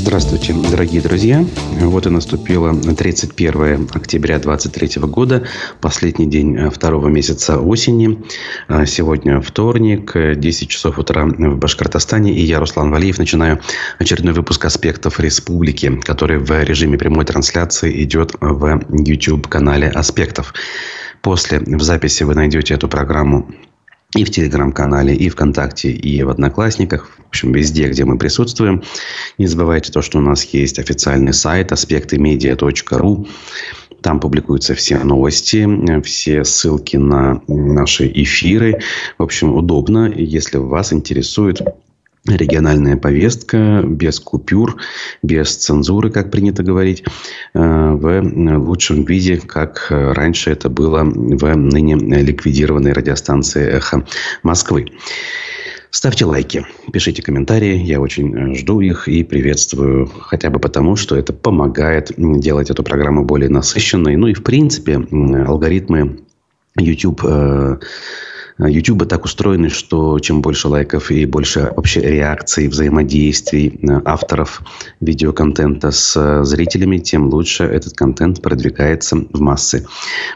Здравствуйте, дорогие друзья. Вот и наступило 31 октября 2023 года, последний день э, второго месяца осени. А сегодня вторник, 10 часов утра в Башкортостане. И я, Руслан Валиев, начинаю очередной выпуск «Аспектов республики», который в режиме прямой трансляции идет в YouTube-канале «Аспектов». После в записи вы найдете эту программу и в Телеграм-канале, и ВКонтакте, и в Одноклассниках. В общем, везде, где мы присутствуем. Не забывайте то, что у нас есть официальный сайт аспектымедиа.ру. Там публикуются все новости, все ссылки на наши эфиры. В общем, удобно, если вас интересует региональная повестка без купюр, без цензуры, как принято говорить, э, в лучшем виде, как раньше это было в ныне ликвидированной радиостанции «Эхо Москвы». Ставьте лайки, пишите комментарии, я очень жду их и приветствую, хотя бы потому, что это помогает делать эту программу более насыщенной. Ну и, в принципе, алгоритмы YouTube э, YouTube так устроены, что чем больше лайков и больше вообще реакций, взаимодействий э, авторов видеоконтента с э, зрителями, тем лучше этот контент продвигается в массы.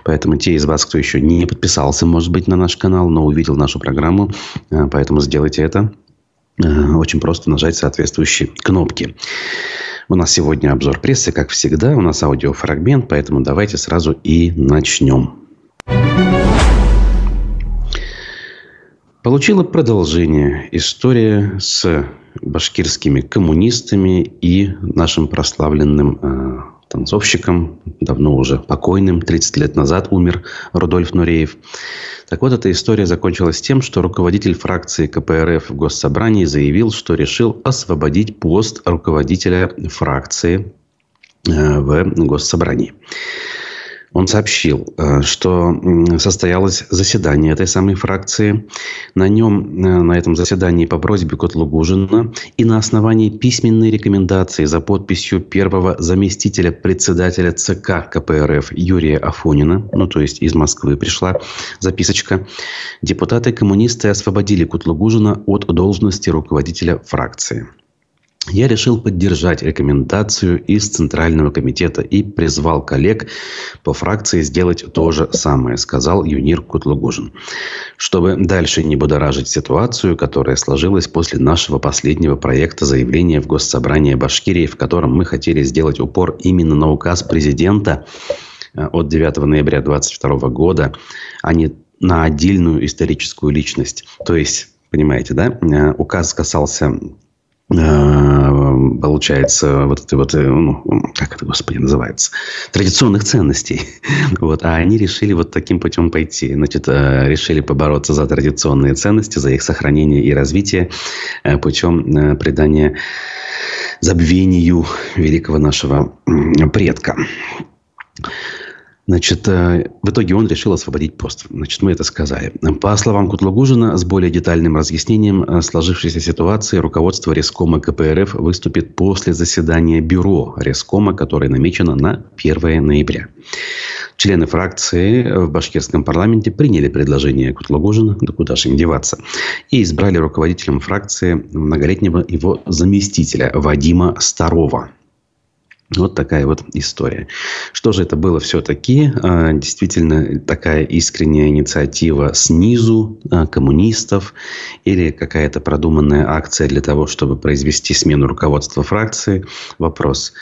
Поэтому те из вас, кто еще не подписался, может быть, на наш канал, но увидел нашу программу, э, поэтому сделайте это. Очень просто нажать соответствующие кнопки. У нас сегодня обзор прессы, как всегда. У нас аудиофрагмент, поэтому давайте сразу и начнем. Получила продолжение история с башкирскими коммунистами и нашим прославленным э, танцовщиком, давно уже покойным, 30 лет назад умер Рудольф Нуреев. Так вот, эта история закончилась тем, что руководитель фракции КПРФ в Госсобрании заявил, что решил освободить пост руководителя фракции э, в Госсобрании. Он сообщил, э, что состоялось заседание этой самой фракции. На нем, э, на этом заседании по просьбе Котлугужина и на основании письменной рекомендации за подписью первого заместителя председателя ЦК КПРФ Юрия Афонина, ну то есть из Москвы пришла записочка, депутаты-коммунисты освободили Кутлугужина от должности руководителя фракции. Я решил поддержать рекомендацию из Центрального комитета и призвал коллег по фракции сделать то же самое, сказал Юнир Кутлугужин. Чтобы дальше не будоражить ситуацию, которая сложилась после нашего последнего проекта заявления в Госсобрании Башкирии, в котором мы хотели сделать упор именно на указ президента э, от 9 ноября 2022 года, а не на отдельную историческую личность. То есть, понимаете, да, э, указ касался получается, вот это вот, э, ну, как это, господи, называется, традиционных ценностей. Вот, а они решили вот таким путем пойти. Значит, э, решили побороться за традиционные ценности, за их сохранение и развитие путем придания забвению великого нашего предка. Значит, э, в итоге он решил освободить пост. Значит, мы это сказали. По словам Кутлугужина, с более детальным разъяснением э, сложившейся ситуации руководство Рескома КПРФ выступит после заседания бюро Рескома, которое намечено на 1 ноября. Члены фракции в башкирском парламенте приняли предложение Кутлугужина, да куда же им деваться, и избрали руководителем фракции многолетнего его заместителя Вадима Старова. Вот такая вот история. Что же это было все-таки? А, действительно, такая искренняя инициатива снизу а, коммунистов или какая-то продуманная акция для того, чтобы произвести смену руководства фракции? Вопрос.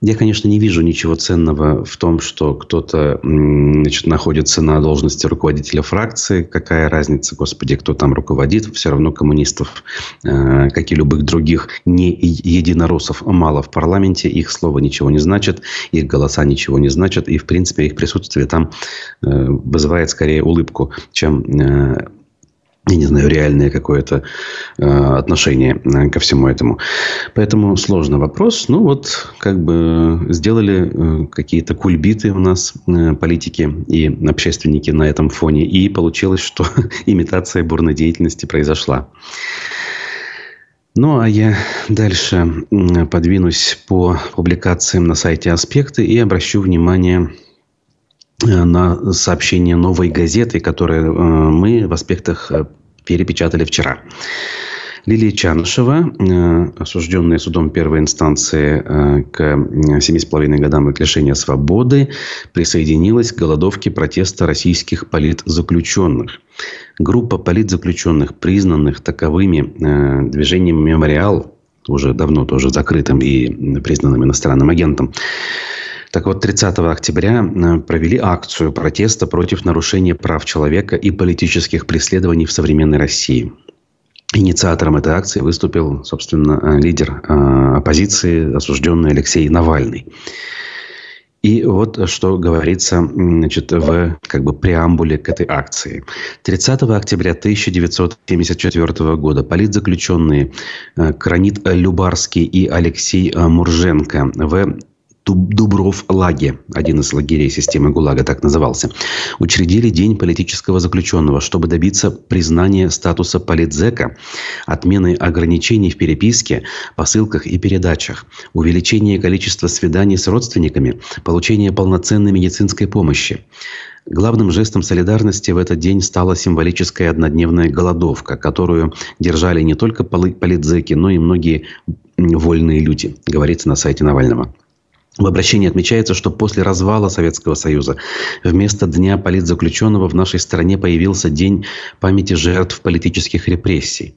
Я, конечно, не вижу ничего ценного в том, что кто-то значит, находится на должности руководителя фракции. Какая разница, господи, кто там руководит? Все равно коммунистов, а, как и любых других не единороссов, мало в парламенте. Их слово ничего не значит, их голоса ничего не значат, и, в принципе, их присутствие там э, вызывает скорее улыбку, чем э, я не знаю, реальное какое-то э, отношение э, ко всему этому. Поэтому сложный вопрос. Ну, вот как бы сделали э, какие-то кульбиты у нас э, политики и общественники на этом фоне. И получилось, что имитация бурной деятельности произошла. Ну, а я дальше подвинусь по публикациям на сайте «Аспекты» и обращу внимание э, на сообщение новой газеты, которое э, мы в «Аспектах» э, перепечатали вчера. Лилия Чанышева, э, осужденная судом первой инстанции э, к 7,5 годам лишения свободы, присоединилась к голодовке протеста российских политзаключенных. Группа политзаключенных, признанных таковыми э, движением «Мемориал», уже давно тоже закрытым и признанным иностранным агентом, так вот, 30 октября провели акцию протеста против нарушения прав человека и политических преследований в современной России. Инициатором этой акции выступил, собственно, э, лидер э, оппозиции, осужденный Алексей Навальный. И вот что говорится значит, в как бы, преамбуле к этой акции. 30 октября 1974 года политзаключенные э, Кранит Любарский и Алексей Мурженко в Дубров-Лаге, один из лагерей системы ГУЛАГа так назывался, учредили День политического заключенного, чтобы добиться признания статуса политзека, отмены ограничений в переписке, посылках и передачах, увеличения количества свиданий с родственниками, получения полноценной медицинской помощи. Главным жестом солидарности в этот день стала символическая однодневная голодовка, которую держали не только политзеки, но и многие вольные люди, говорится на сайте Навального. В обращении отмечается, что после развала Советского Союза вместо Дня политзаключенного в нашей стране появился День памяти жертв политических репрессий.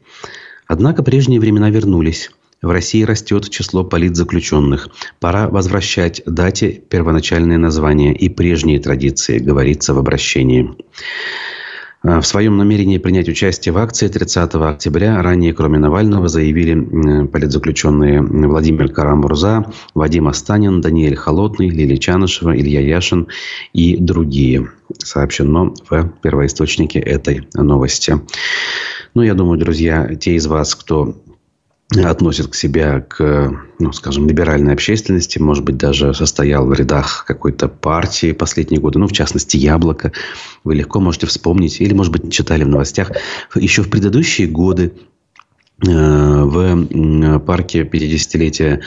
Однако прежние времена вернулись. В России растет число политзаключенных. Пора возвращать дате первоначальное название и прежние традиции, говорится в обращении. Э, в своем намерении принять участие в акции 30 октября ранее, кроме Навального, заявили политзаключенные Владимир Карамурза, Вадим Астанин, Даниэль Холодный, Лилия Чанышева, Илья Яшин и другие. Сообщено в первоисточнике этой новости. Ну, я думаю, друзья, те из вас, кто относит к себе к, ну, скажем, либеральной общественности, может быть, даже состоял в рядах какой-то партии последние годы, ну, в частности, «Яблоко», вы легко можете вспомнить, или, может быть, читали в новостях, еще в предыдущие годы в парке 50-летия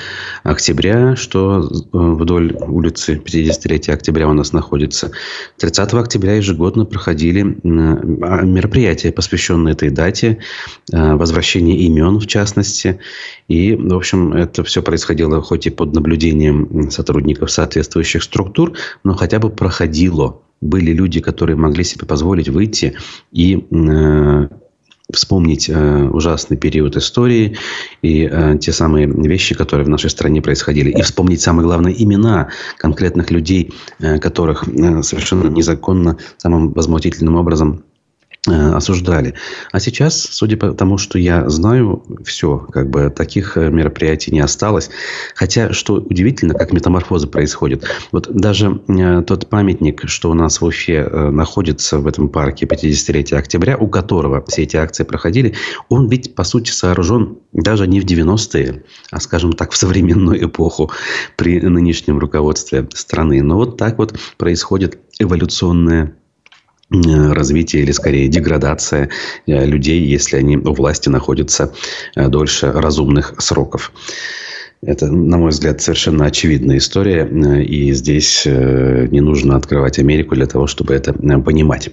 октября, что э, вдоль улицы 50-летия октября у нас находится. 30 октября ежегодно проходили а, мероприятия, посвященные этой дате, э, возвращение имен в частности. И, в общем, это все происходило хоть и под наблюдением сотрудников соответствующих структур, но хотя бы проходило были люди, которые могли себе позволить выйти и вспомнить э, ужасный период истории и э, те самые вещи, которые в нашей стране происходили. И вспомнить, самое главное, имена конкретных людей, э, которых э, совершенно незаконно, самым возмутительным образом осуждали. А сейчас, судя по тому, что я знаю, все, как бы таких э, мероприятий не осталось. Хотя, что удивительно, как метаморфозы происходят. Вот даже э, тот памятник, что у нас в Уфе э, находится в этом парке 50-летия октября, у которого все эти акции проходили, он ведь, по сути, сооружен даже не в 90-е, а, скажем так, в современную эпоху при нынешнем руководстве страны. Но вот так вот происходит эволюционная Э, развитие или скорее деградация э, людей, если они у власти находятся э, дольше разумных сроков. Это, на мой взгляд, совершенно очевидная история. И здесь не нужно открывать Америку для того, чтобы это понимать.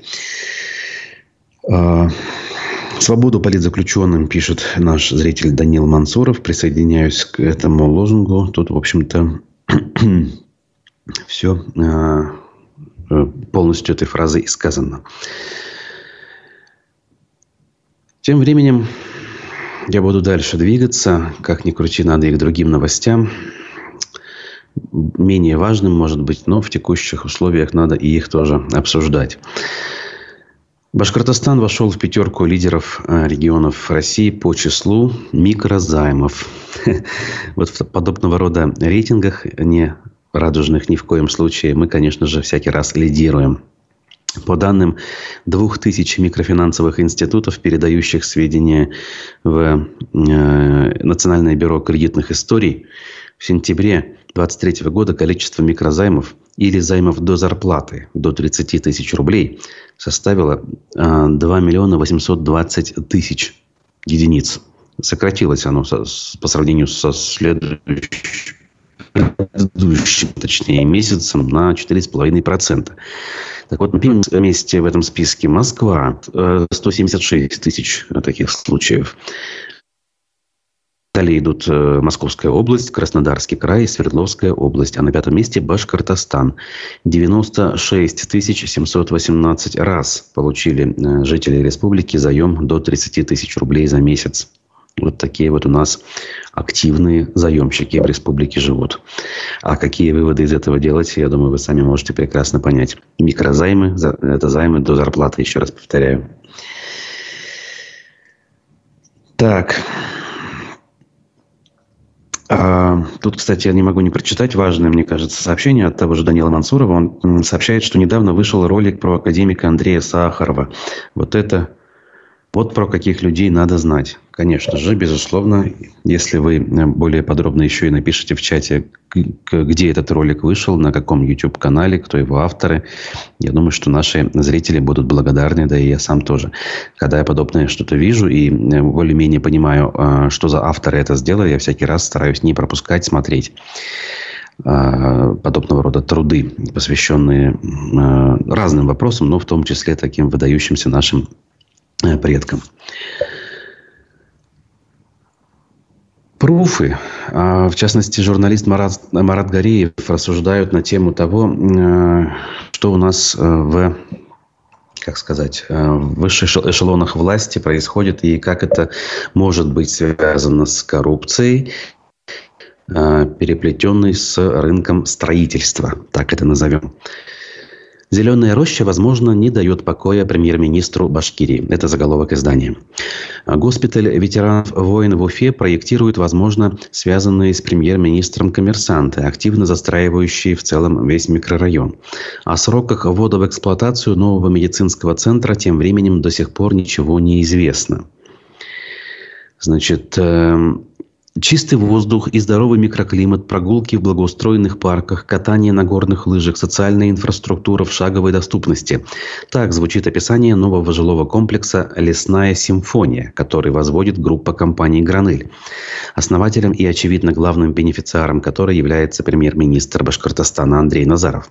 Свободу политзаключенным, пишет наш зритель Данил Мансуров. Присоединяюсь к этому лозунгу. Тут, в общем-то, все Э, полностью этой фразы и сказано. Тем временем я буду дальше двигаться. Как ни крути, надо и к другим новостям. Менее важным, может быть, но в текущих условиях надо и их тоже обсуждать. Башкортостан вошел в пятерку лидеров э, регионов России по числу микрозаймов. Вот в подобного рода рейтингах не радужных ни в коем случае. Мы, конечно же, всякий раз лидируем. По данным двух тысяч микрофинансовых институтов, передающих сведения в э, Национальное бюро кредитных историй, в сентябре 2023 года количество микрозаймов или займов до зарплаты до 30 тысяч рублей составило э, 2 миллиона 820 тысяч единиц. Сократилось оно со, по сравнению со следующим предыдущим, точнее, месяцем на 4,5%. Так вот, на первом месте в этом списке Москва. 176 э, тысяч таких случаев. Далее идут э, Московская область, Краснодарский край, Свердловская область. А на пятом месте Башкортостан. 96 718 раз получили э, жители республики заем до 30 тысяч рублей за месяц. Вот такие вот у нас активные заемщики в республике живут. А какие выводы из этого делать, я думаю, вы сами можете прекрасно понять. Микрозаймы – это займы до зарплаты, еще раз повторяю. Так, а, тут, кстати, я не могу не прочитать важное, мне кажется, сообщение от того же Данила Мансурова. Он сообщает, что недавно вышел ролик про академика Андрея Сахарова. Вот это вот про каких людей надо знать. Конечно же, безусловно, если вы э, более подробно еще и напишите в чате, где этот ролик вышел, на каком YouTube-канале, кто его авторы, я думаю, что наши зрители будут благодарны, да и я сам тоже. Когда я подобное что-то вижу и э, более-менее понимаю, э, что за авторы это сделали, я всякий раз стараюсь не пропускать, смотреть подобного рода труды, посвященные разным вопросам, но в том числе таким выдающимся нашим Э, предкам. Пруфы, а, в частности, журналист Марат, Марат Гореев рассуждают на тему того, э, что у нас э, в как сказать, в высших эшелонах власти происходит и как это может быть связано с коррупцией, переплетенной с рынком строительства, так это назовем. «Зеленая роща, возможно, не дает покоя премьер-министру Башкирии». Это заголовок издания. Госпиталь ветеранов войн в Уфе проектирует, возможно, связанные с премьер-министром коммерсанты, активно застраивающие в целом весь микрорайон. О сроках ввода в эксплуатацию нового медицинского центра тем временем до сих пор ничего не известно. Значит, эм, Чистый воздух и здоровый микроклимат, прогулки в благоустроенных парках, катание на горных лыжах, социальная инфраструктура в шаговой доступности. Так звучит описание нового жилого комплекса «Лесная симфония», который возводит группа компаний «Гранель», основателем и, очевидно, главным бенефициаром которой является премьер-министр Башкортостана Андрей Назаров.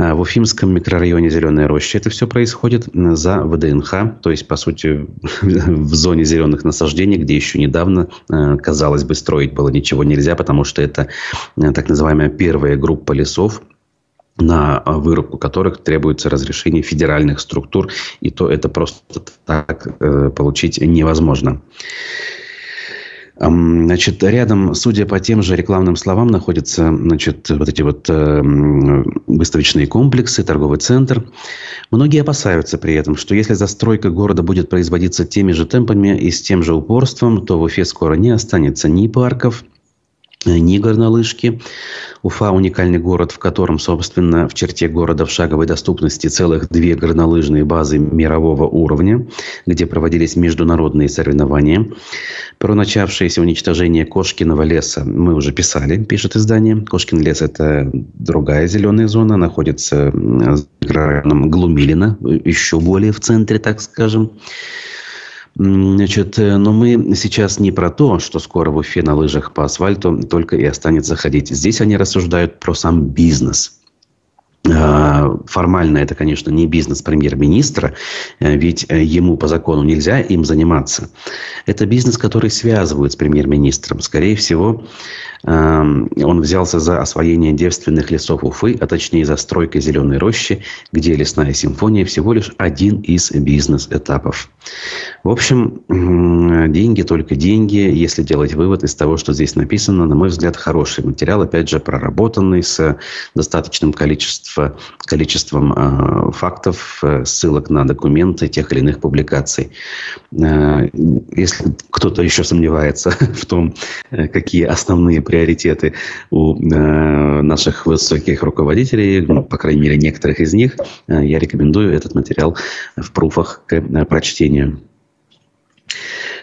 А, в Уфимском микрорайоне Зеленая роща это все происходит за ВДНХ, то есть, по сути, в зоне зеленых насаждений, где еще недавно, а, казалось бы, строить было ничего нельзя, потому что это а, так называемая первая группа лесов, на вырубку которых требуется разрешение федеральных структур, и то это просто так э, получить невозможно. Значит, рядом, судя по тем же рекламным словам, находятся значит, вот эти вот э, выставочные комплексы, торговый центр. Многие опасаются при этом, что если застройка города будет производиться теми же темпами и с тем же упорством, то в Уфе скоро не останется ни парков, Э, ни горнолыжки. Уфа – уникальный город, в котором, собственно, в черте города в шаговой доступности целых две горнолыжные базы мирового уровня, где проводились международные соревнования. Про начавшееся уничтожение Кошкиного леса мы уже писали, пишет издание. Кошкин лес – это другая зеленая зона, находится в районом Глумилина, еще более в центре, так скажем. Значит, э, но мы сейчас не про то, что скоро в Уфе на лыжах по асфальту только и останется ходить. Здесь они рассуждают про сам бизнес. А, формально это, конечно, не бизнес премьер-министра, э, ведь э, ему по закону нельзя им заниматься. Это бизнес, который связывают с премьер-министром. Скорее всего, он взялся за освоение девственных лесов Уфы, а точнее за стройкой зеленой рощи, где лесная симфония всего лишь один из бизнес-этапов. В общем, деньги только деньги. Если делать вывод из того, что здесь написано, на мой взгляд, хороший материал, опять же, проработанный с достаточным количеством, количеством э, фактов, э, ссылок на документы тех или иных публикаций. Э, если кто-то еще сомневается в том, какие основные приоритеты у наших высоких руководителей, по крайней мере, некоторых из них, я рекомендую этот материал в пруфах к прочтению.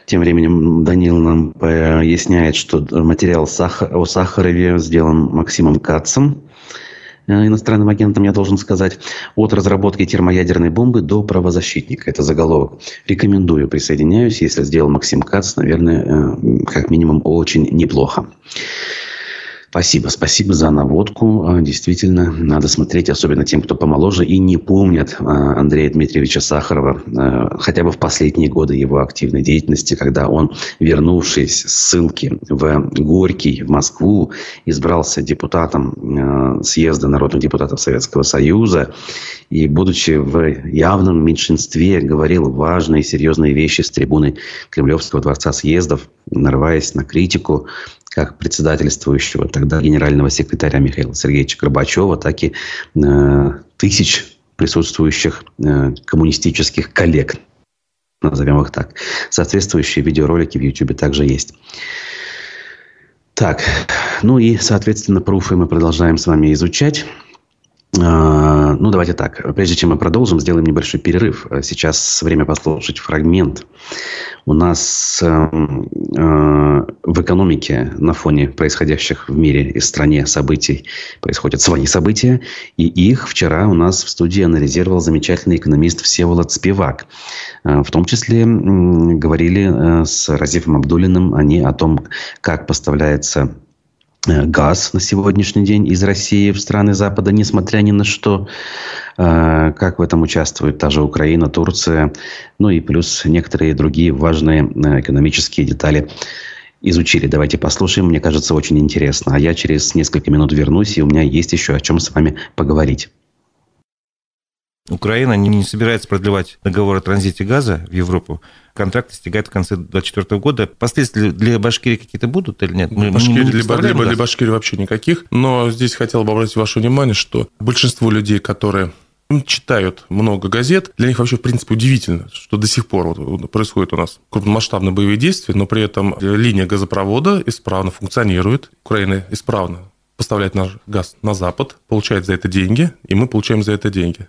Тем временем Данил нам поясняет, что материал о Сахарове сделан Максимом Кацем, иностранным агентом, я должен сказать, от разработки термоядерной бомбы до правозащитника. Это заголовок. Рекомендую, присоединяюсь. Если сделал Максим Кац, наверное, как минимум очень неплохо. Спасибо, спасибо за наводку. А, действительно, надо смотреть, особенно тем, кто помоложе и не помнят а, Андрея Дмитриевича Сахарова, а, хотя бы в последние годы его активной деятельности, когда он, вернувшись с ссылки в Горький, в Москву, избрался депутатом съезда народных депутатов Советского Союза и, будучи в явном меньшинстве, говорил важные, серьезные вещи с трибуны Кремлевского дворца съездов, нарываясь на критику как председательствующего тогда генерального секретаря Михаила Сергеевича Горбачева, так и э, тысяч присутствующих э, коммунистических коллег, назовем их так. Соответствующие видеоролики в YouTube также есть. Так, ну и, соответственно, пруфы мы продолжаем с вами изучать. А, ну, давайте так. Прежде чем мы продолжим, сделаем небольшой перерыв. Сейчас время послушать фрагмент. У нас э, э, в экономике на фоне происходящих в мире и стране событий происходят свои события. И их вчера у нас в студии анализировал замечательный экономист Всеволод Спивак. Э, в том числе говорили э, с Разифом Абдулиным они о том, как поставляется Э, газ на сегодняшний день из России в страны Запада, несмотря ни на что. Как в этом участвует та же Украина, Турция, ну и плюс некоторые другие важные экономические детали изучили. Давайте послушаем, мне кажется, очень интересно. А я через несколько минут вернусь, и у меня есть еще о чем с вами поговорить. Украина не собирается продлевать договор о транзите газа в Европу. Контракт истекает в конце 2024 года. Последствия для Башкирии какие-то будут или нет? Мы, Башкирии, мы для, для, для Башкирии вообще никаких. Но здесь хотел бы обратить ваше внимание, что большинство людей, которые читают много газет, для них вообще, в принципе, удивительно, что до сих пор вот происходит у нас крупномасштабные боевые действия, но при этом линия газопровода исправно функционирует, Украина исправно поставляет наш газ на Запад, получает за это деньги, и мы получаем за это деньги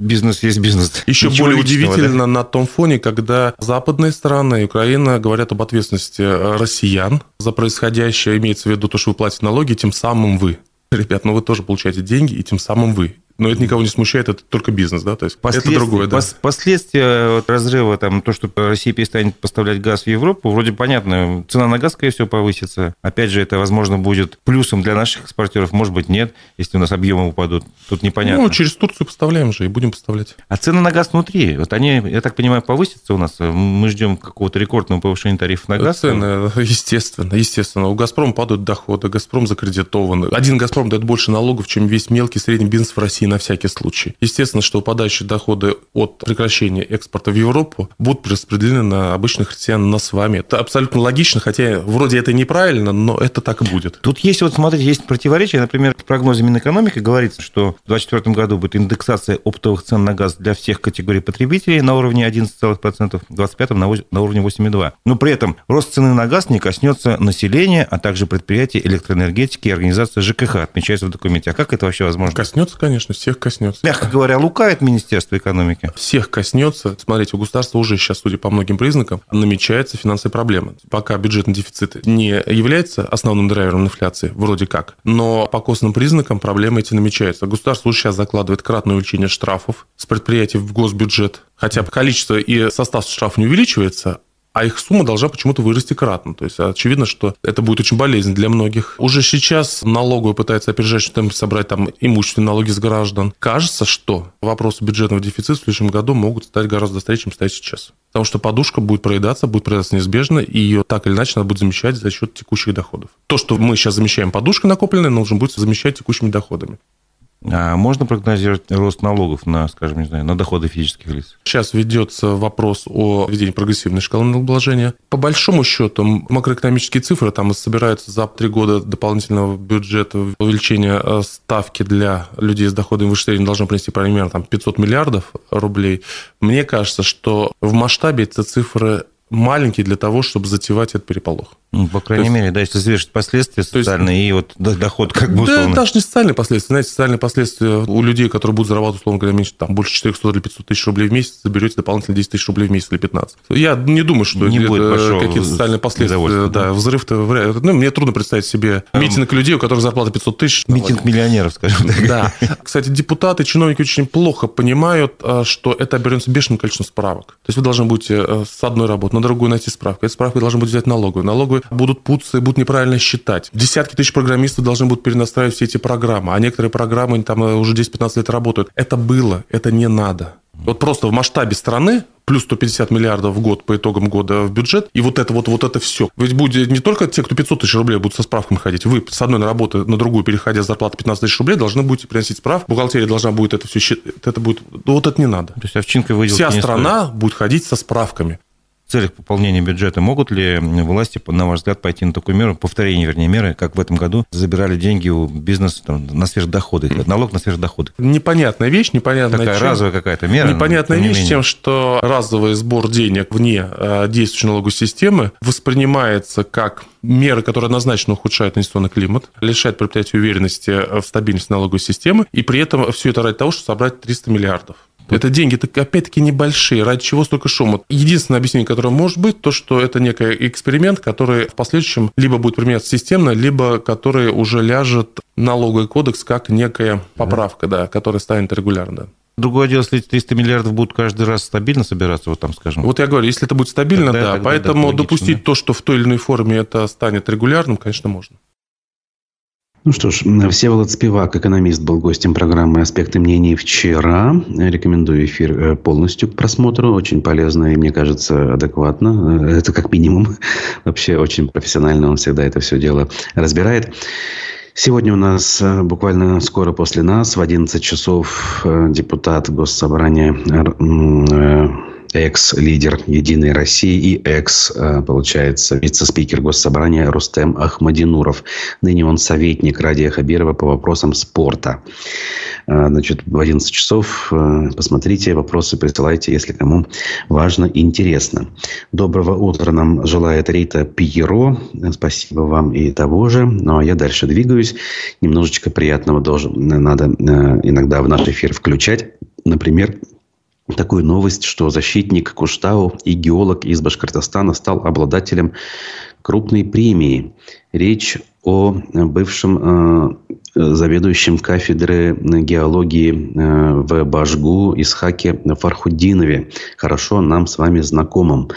бизнес есть бизнес. Еще Ничего более удивительно да? на том фоне, когда западные страны и Украина говорят об ответственности россиян за происходящее, имеется в виду то, что вы платите налоги, тем самым вы. Ребят, ну вы тоже получаете деньги, и тем самым вы. Но это никого не смущает, это только бизнес, да, то есть это другое, да. Пос, последствия вот разрыва, там, то, что Россия перестанет поставлять газ в Европу, вроде понятно, цена на газ, скорее всего, повысится. Опять же, это, возможно, будет плюсом для наших экспортеров, может быть, нет, если у нас объемы упадут. Тут непонятно. Ну, через Турцию поставляем же и будем поставлять. А цены на газ внутри, вот они, я так понимаю, повысятся у нас? Мы ждем какого-то рекордного повышения тарифов на газ? Цены, естественно, естественно. У «Газпрома» падают доходы, «Газпром» закредитован. Один «Газпром» дает больше налогов, чем весь мелкий средний бизнес в России на всякий случай. Естественно, что упадающие доходы от прекращения экспорта в Европу будут распределены на обычных россиян, на с вами. Это абсолютно логично, хотя вроде это неправильно, но это так и будет. Тут есть, вот смотрите, есть противоречие. Например, в прогнозе Минэкономики говорится, что в 2024 году будет индексация оптовых цен на газ для всех категорий потребителей на уровне 11%, в 2025 на уровне 8,2%. Но при этом рост цены на газ не коснется населения, а также предприятий электроэнергетики и организации ЖКХ, отмечается в документе. А как это вообще возможно? Коснется, конечно, всех коснется. Мягко говоря, лукает Министерство экономики. Всех коснется. Смотрите, у государства уже сейчас, судя по многим признакам, намечается финансовая проблема. Пока бюджетный дефицит не является основным драйвером инфляции, вроде как, но по костным признакам проблемы эти намечаются. Государство уже сейчас закладывает кратное увеличение штрафов с предприятий в госбюджет. Хотя количество и состав штрафов не увеличивается, а их сумма должна почему-то вырасти кратно. То есть очевидно, что это будет очень болезненно для многих. Уже сейчас налоговая пытается опережать, что там собрать там имущественные налоги с граждан. Кажется, что вопросы бюджетного дефицита в следующем году могут стать гораздо острее, чем стоят сейчас. Потому что подушка будет проедаться, будет проедаться неизбежно, и ее так или иначе надо будет замещать за счет текущих доходов. То, что мы сейчас замещаем подушкой накопленной, нужно будет замещать текущими доходами. А можно прогнозировать рост налогов на, скажем, не знаю, на доходы физических лиц? Сейчас ведется вопрос о введении прогрессивной шкалы налогообложения. По большому счету, макроэкономические цифры, там собираются за три года дополнительного бюджета увеличение э, ставки для людей с доходами выше среднего должно принести примерно там, 500 миллиардов рублей. Мне кажется, что в масштабе эти цифры маленькие для того, чтобы затевать этот переполох. Ну, по крайней есть, мере, да, если взвешивать последствия социальные есть, и вот доход как бы условно. Да, даже не социальные последствия. Знаете, социальные последствия у людей, которые будут зарабатывать, условно говоря, меньше, там, больше 400 или 500 тысяч рублей в месяц, заберете дополнительно 10 тысяч рублей в месяц или 15. Я не думаю, что не это какие-то социальные последствия. Да, взрыв-то вряд Ну, мне трудно представить себе митинг людей, у которых зарплата 500 тысяч. Митинг миллионеров, скажем так. Да. Кстати, депутаты, чиновники очень плохо понимают, а, что это обернется бешеным количеством справок. То есть вы должны будете э, с одной работы на другую найти справку. Эта справка должна быть взять налоговую. Налоговая которые будут путаться и будут неправильно считать. Десятки тысяч программистов должны будут перенастраивать все эти программы, а некоторые программы там уже 10-15 лет работают. Это было, это не надо. Вот просто в масштабе страны плюс 150 миллиардов в год по итогам года в бюджет, и вот это вот, вот это все. Ведь будет не только те, кто 500 тысяч рублей будут со справками ходить, вы с одной работы на другую, переходя с зарплаты 15 тысяч рублей, должны будете приносить справку, бухгалтерия должна будет это все считать, это будет, ну, вот это не надо. То есть овчинка Вся страна стоит. будет ходить со справками целях пополнения бюджета могут ли власти, на ваш взгляд, пойти на такую меру, повторение, вернее, меры, как в этом году забирали деньги у бизнеса там, на сверхдоходы, налог на сверхдоходы? Непонятная вещь, непонятная Такая чем. разовая какая-то мера. Непонятная вещь не тем, что разовый сбор денег вне э, действующей налоговой системы воспринимается как меры, которые однозначно ухудшают инвестиционный климат, лишают предприятия уверенности в стабильности налоговой системы, и при этом все это ради того, чтобы собрать 300 миллиардов. Это деньги, опять-таки небольшие, ради чего столько шума. Единственное объяснение, которое может быть, то, что это некий эксперимент, который в последующем либо будет применяться системно, либо который уже ляжет налоговый кодекс как некая поправка, да, которая станет регулярно. Другое дело, если эти 300 миллиардов будут каждый раз стабильно собираться, вот там, скажем. Вот я говорю, если это будет стабильно, тогда, да. Тогда, поэтому да, допустить да. то, что в той или иной форме это станет регулярным, конечно, можно. Ну что ж, Всеволод Спивак, экономист, был гостем программы «Аспекты мнений» вчера. Рекомендую эфир э, полностью к просмотру. Очень полезно и, мне кажется, адекватно. Э, это как минимум. Вообще очень профессионально он всегда это все дело разбирает. Сегодня у нас э, буквально скоро после нас в 11 часов депутат Госсобрания экс-лидер «Единой России» и экс, э, получается, вице-спикер Госсобрания Рустем Ахмадинуров. Ныне он советник Радия Хабирова по вопросам спорта. Э, значит, в 11 часов э, посмотрите, вопросы присылайте, если кому важно интересно. Доброго утра нам желает Рита Пьеро. Спасибо вам и того же. Ну, а я дальше двигаюсь. Немножечко приятного должен, надо иногда в наш эфир включать. Например, такую новость, что защитник Куштау и геолог из Башкортостана стал обладателем крупной премии. Речь о бывшем э, заведующем кафедры геологии э, в Башгу Исхаке Фархудинове, хорошо нам с вами знакомым.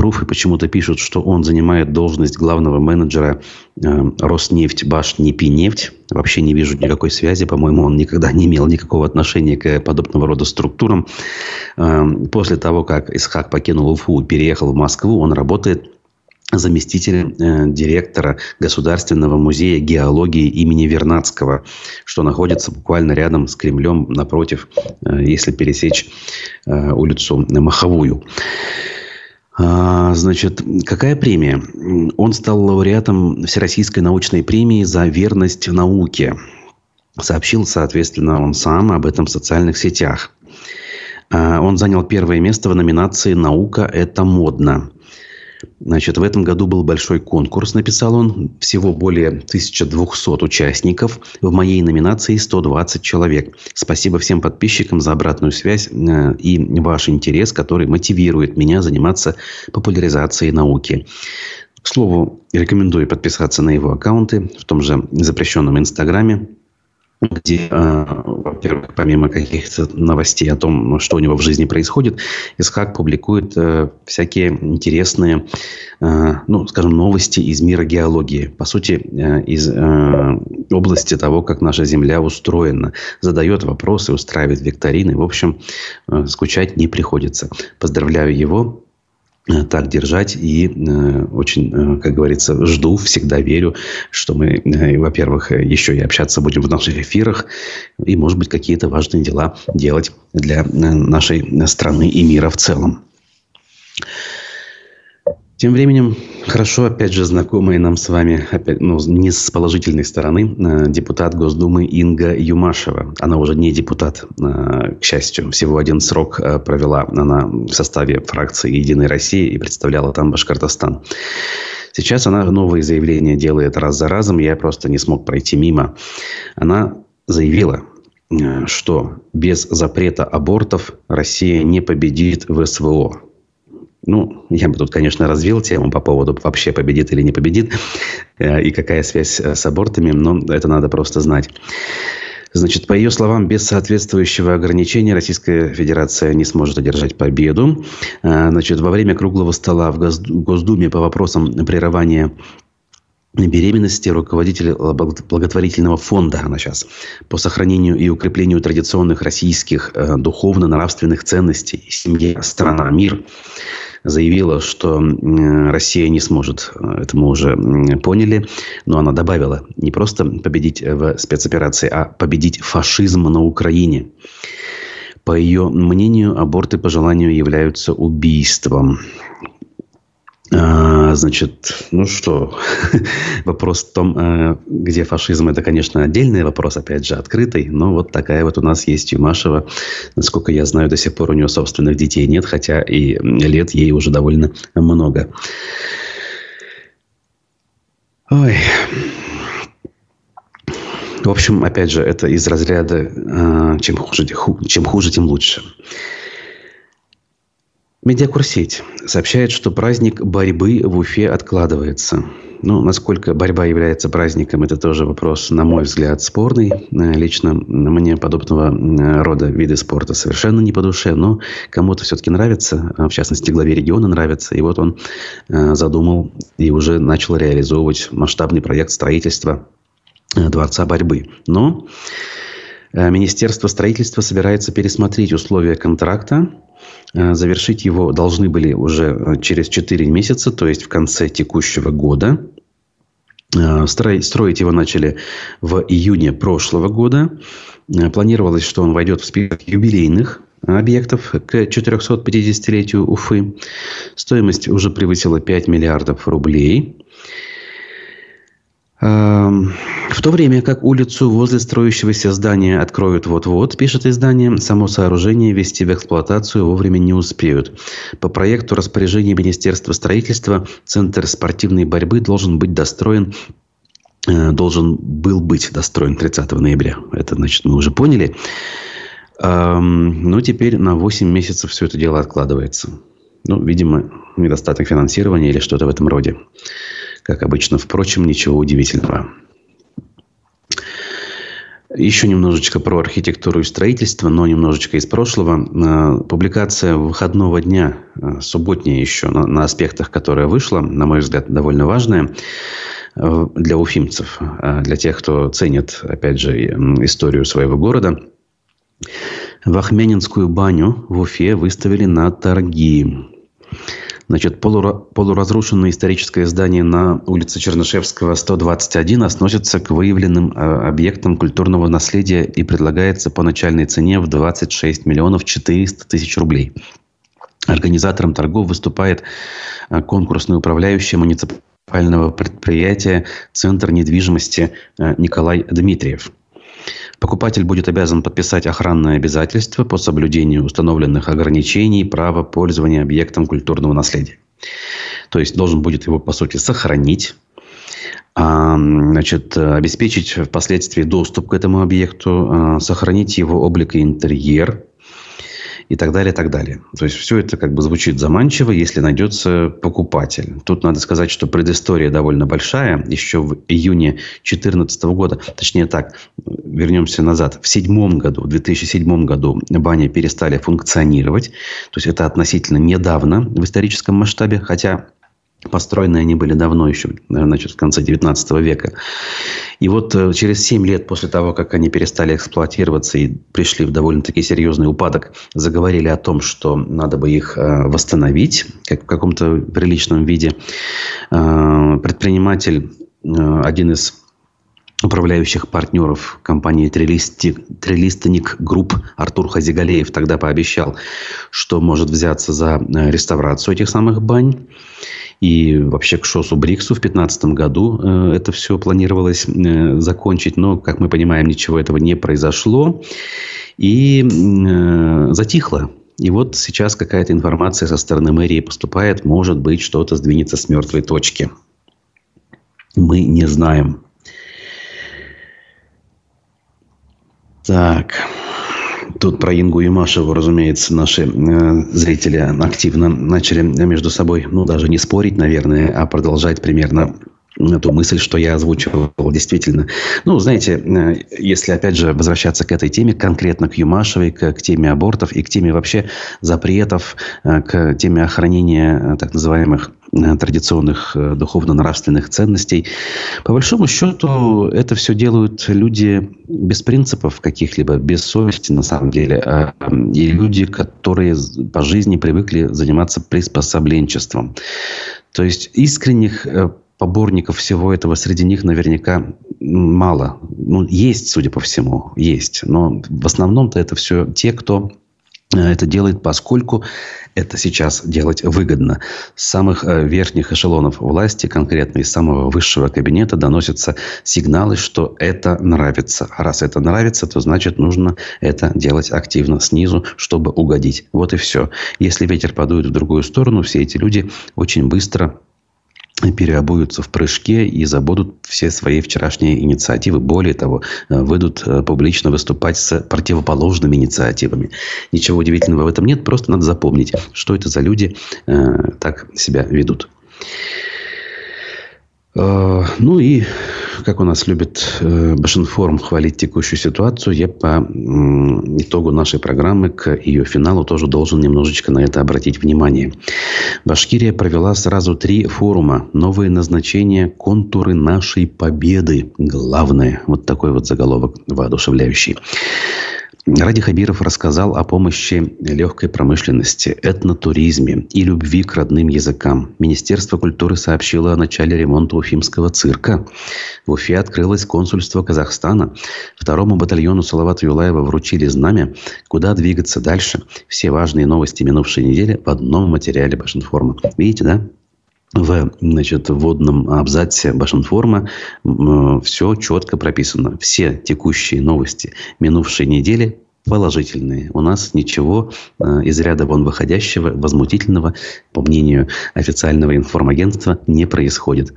Пруфы почему-то пишут, что он занимает должность главного менеджера э, Роснефть Башнепинефть. Вообще не вижу никакой связи. По-моему, он никогда не имел никакого отношения к подобного рода структурам. Э, после того, как Исхак покинул Уфу и переехал в Москву, он работает заместителем э, директора Государственного музея геологии имени Вернадского, что находится буквально рядом с Кремлем, напротив, э, если пересечь э, улицу Маховую. А, значит, какая премия? Он стал лауреатом Всероссийской научной премии за верность науке. Сообщил, соответственно, он сам об этом в социальных сетях. А, он занял первое место в номинации «Наука – это модно». Значит, в этом году был большой конкурс, написал он. Всего более 1200 участников. В моей номинации 120 человек. Спасибо всем подписчикам за обратную связь э, и ваш интерес, который мотивирует меня заниматься популяризацией науки. К слову, рекомендую подписаться на его аккаунты в том же запрещенном Инстаграме где, э, во-первых, помимо каких-то новостей о том, что у него в жизни происходит, Исхак публикует э, всякие интересные, э, ну, скажем, новости из мира геологии. По сути, из области того, как наша Земля устроена. Задает вопросы, устраивает викторины. В общем, скучать не приходится. Поздравляю его так держать. И э, очень, э, как говорится, жду, всегда верю, что мы, во-первых, еще и общаться будем в наших эфирах. И, может быть, какие-то важные дела делать для нашей страны и мира в целом. Тем временем, хорошо, опять же, знакомые нам с вами, опять, ну, не с положительной стороны, э, депутат Госдумы Инга Юмашева. Она уже не депутат, э, к счастью. Всего один срок э, провела она в составе фракции «Единой России» и представляла там Башкортостан. Сейчас она новые заявления делает раз за разом. Я просто не смог пройти мимо. Она заявила, что без запрета абортов Россия не победит в СВО. Ну, я бы тут, конечно, развил тему по поводу вообще победит или не победит, э, и какая связь э, с абортами, но это надо просто знать. Значит, по ее словам, без соответствующего ограничения Российская Федерация не сможет одержать победу. А, значит, во время круглого стола в Госдуме по вопросам прерывания беременности руководитель благотворительного фонда, она сейчас, по сохранению и укреплению традиционных российских э, духовно-нравственных ценностей, семья, страна, мир, заявила, что Россия не сможет, э, это мы уже поняли, но она добавила, не просто победить в спецоперации, а победить фашизм на Украине. По ее мнению, аборты по желанию являются убийством. А, значит, ну что, вопрос в том, э, где фашизм, это, конечно, отдельный вопрос, опять же, открытый, но вот такая вот у нас есть Юмашева. Насколько я знаю, до сих пор у нее собственных детей нет, хотя и лет ей уже довольно много. Ой. В общем, опять же, это из разряда э, чем хуже, чем хуже, тем лучше. Медиакурсеть сообщает, что праздник борьбы в Уфе откладывается. Ну, насколько борьба является праздником, это тоже вопрос, на мой взгляд, спорный. Э, лично мне подобного э, рода виды спорта совершенно не по душе, но кому-то все-таки нравится, а в частности, главе региона нравится. И вот он э, задумал и уже начал реализовывать масштабный проект строительства Дворца борьбы. Но Министерство строительства собирается пересмотреть условия контракта Э, завершить его должны были уже э, через 4 месяца, то есть в конце текущего года. Э, строить его начали в июне прошлого года. Планировалось, что он войдет в список юбилейных объектов к 450-летию Уфы. Стоимость уже превысила 5 миллиардов рублей. Эм, в то время как улицу возле строящегося здания откроют вот-вот, пишет издание, само сооружение ввести в эксплуатацию вовремя не успеют. По проекту распоряжения Министерства строительства Центр спортивной борьбы должен быть достроен э, должен был быть достроен 30 ноября. Это, значит, мы уже поняли. Эм, но теперь на 8 месяцев все это дело откладывается. Ну, видимо, недостаток финансирования или что-то в этом роде как обычно. Впрочем, ничего удивительного. Еще немножечко про архитектуру и строительство, но немножечко из прошлого. А, публикация выходного дня, а, субботняя еще, на, аспектах, которая вышла, на мой взгляд, довольно важная а, для уфимцев, для тех, кто ценит, опять же, историю своего города. Вахмянинскую баню в Уфе выставили на торги. Значит, полура, полуразрушенное историческое здание на улице Чернышевского, 121, относится к выявленным э, объектам культурного наследия и предлагается по начальной цене в 26 миллионов 400 тысяч рублей. Организатором торгов выступает э, конкурсный управляющий муниципального предприятия «Центр недвижимости» э, Николай Дмитриев. Покупатель будет обязан подписать охранное обязательство по соблюдению установленных ограничений права пользования объектом культурного наследия. То есть должен будет его, по сути, сохранить, а, значит, обеспечить впоследствии доступ к этому объекту, а, сохранить его облик и интерьер, и так далее, и так далее. То есть, все это как бы звучит заманчиво, если найдется покупатель. Тут надо сказать, что предыстория довольно большая. Еще в июне 2014 года, точнее так, вернемся назад, в седьмом году, в 2007 году бани перестали функционировать. То есть, это относительно недавно в историческом масштабе, хотя Построены они были давно еще, значит, в конце 19 века. И вот э, через 7 лет после того, как они перестали эксплуатироваться и пришли в довольно-таки серьезный упадок, заговорили о том, что надо бы их э, восстановить как в каком-то приличном виде. Э, предприниматель, один из управляющих партнеров компании Трилистник Group Артур Хазигалеев тогда пообещал, что может взяться за реставрацию этих самых бань. И вообще к ШОСу, БРИКСу в 2015 году э, это все планировалось э, закончить. Но, как мы понимаем, ничего этого не произошло. И э, затихло. И вот сейчас какая-то информация со стороны мэрии поступает. Может быть, что-то сдвинется с мертвой точки. Мы не знаем. Так. Тут про Ингу Юмашеву, разумеется, наши э, зрители активно начали между собой, ну, даже не спорить, наверное, а продолжать примерно ту мысль, что я озвучивал, действительно. Ну, знаете, э, если, опять же, возвращаться к этой теме, конкретно к Юмашевой, к, к теме абортов и к теме вообще запретов, э, к теме охранения так называемых традиционных духовно-нравственных ценностей. По большому счету, это все делают люди без принципов каких-либо, без совести на самом деле. А, и люди, которые по жизни привыкли заниматься приспособленчеством. То есть искренних поборников всего этого среди них наверняка мало. Ну, есть, судя по всему, есть. Но в основном-то это все те, кто э, это делает, поскольку это сейчас делать выгодно. С самых э, верхних эшелонов власти, конкретно из самого высшего кабинета, доносятся сигналы, что это нравится. А раз это нравится, то значит нужно это делать активно снизу, чтобы угодить. Вот и все. Если ветер подует в другую сторону, все эти люди очень быстро переобуются в прыжке и забудут все свои вчерашние инициативы. Более того, э, выйдут э, публично выступать с противоположными инициативами. Ничего удивительного в этом нет. Просто надо запомнить, что это за люди э, так себя ведут. Э, ну и, как у нас любит э, Башинформ хвалить текущую ситуацию, я по итогу нашей программы к ее финалу тоже должен немножечко на это обратить внимание. Башкирия провела сразу три форума. Новые назначения, контуры нашей победы. Главное. Вот такой вот заголовок воодушевляющий. Ради Хабиров рассказал о помощи легкой промышленности, этнотуризме и любви к родным языкам. Министерство культуры сообщило о начале ремонта Уфимского цирка. В Уфе открылось консульство Казахстана. Второму батальону Салавата Юлаева вручили знамя. Куда двигаться дальше? Все важные новости минувшей недели в одном материале Башинформа. Видите, да? В значит, вводном абзаце Башинформа все четко прописано. Все текущие новости минувшей недели положительные. У нас ничего э, из ряда вон выходящего, возмутительного, по мнению официального информагентства, не происходит.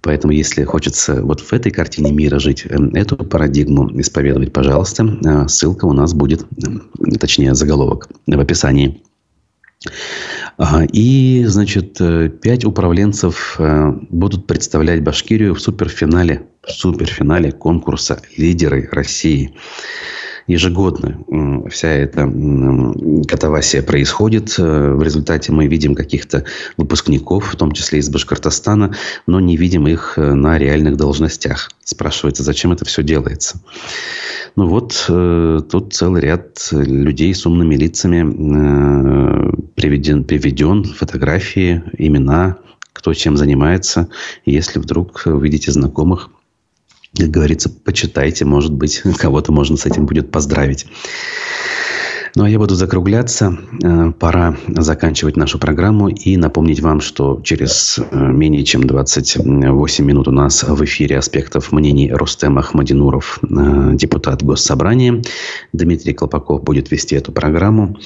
Поэтому, если хочется вот в этой картине мира жить, э, эту парадигму исповедовать, пожалуйста, э, ссылка у нас будет, точнее, заголовок в описании. И, значит, э, пять управленцев э, будут представлять Башкирию в суперфинале, в суперфинале конкурса «Лидеры России». Ежегодно вся эта катавасия происходит. Э, в результате мы видим каких-то выпускников, в том числе из Башкортостана, но не видим их на реальных должностях. Спрашивается, зачем это все делается? Ну вот, э, тут целый ряд людей с умными лицами э, приведен, приведен фотографии, имена, кто чем занимается. Если вдруг увидите знакомых, как говорится, почитайте, может быть, кого-то можно с этим будет поздравить. Ну, а я буду закругляться. Э, пора заканчивать нашу программу и напомнить вам, что через э, менее чем 28 минут у нас в эфире аспектов мнений Рустем Ахмадинуров, э, депутат Госсобрания. Дмитрий Колпаков будет вести эту программу.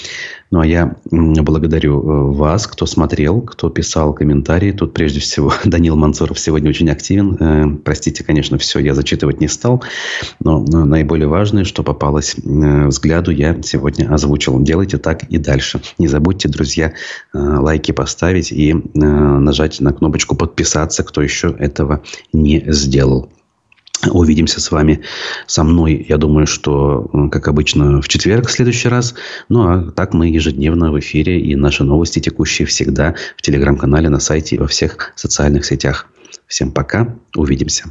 Ну, а я благодарю э, вас, кто смотрел, кто писал комментарии. Тут, прежде всего, Данил Мансуров сегодня очень активен. Э, простите, конечно, все я зачитывать не стал. Но наиболее важное, что попалось э, взгляду, я сегодня озвучил. Делайте так и дальше. Не забудьте, друзья, лайки поставить и нажать на кнопочку подписаться, кто еще этого не сделал. Увидимся с вами, со мной, я думаю, что, как обычно, в четверг в следующий раз. Ну, а так мы ежедневно в эфире. И наши новости текущие всегда в телеграм-канале, на сайте и во всех социальных сетях. Всем пока. Увидимся.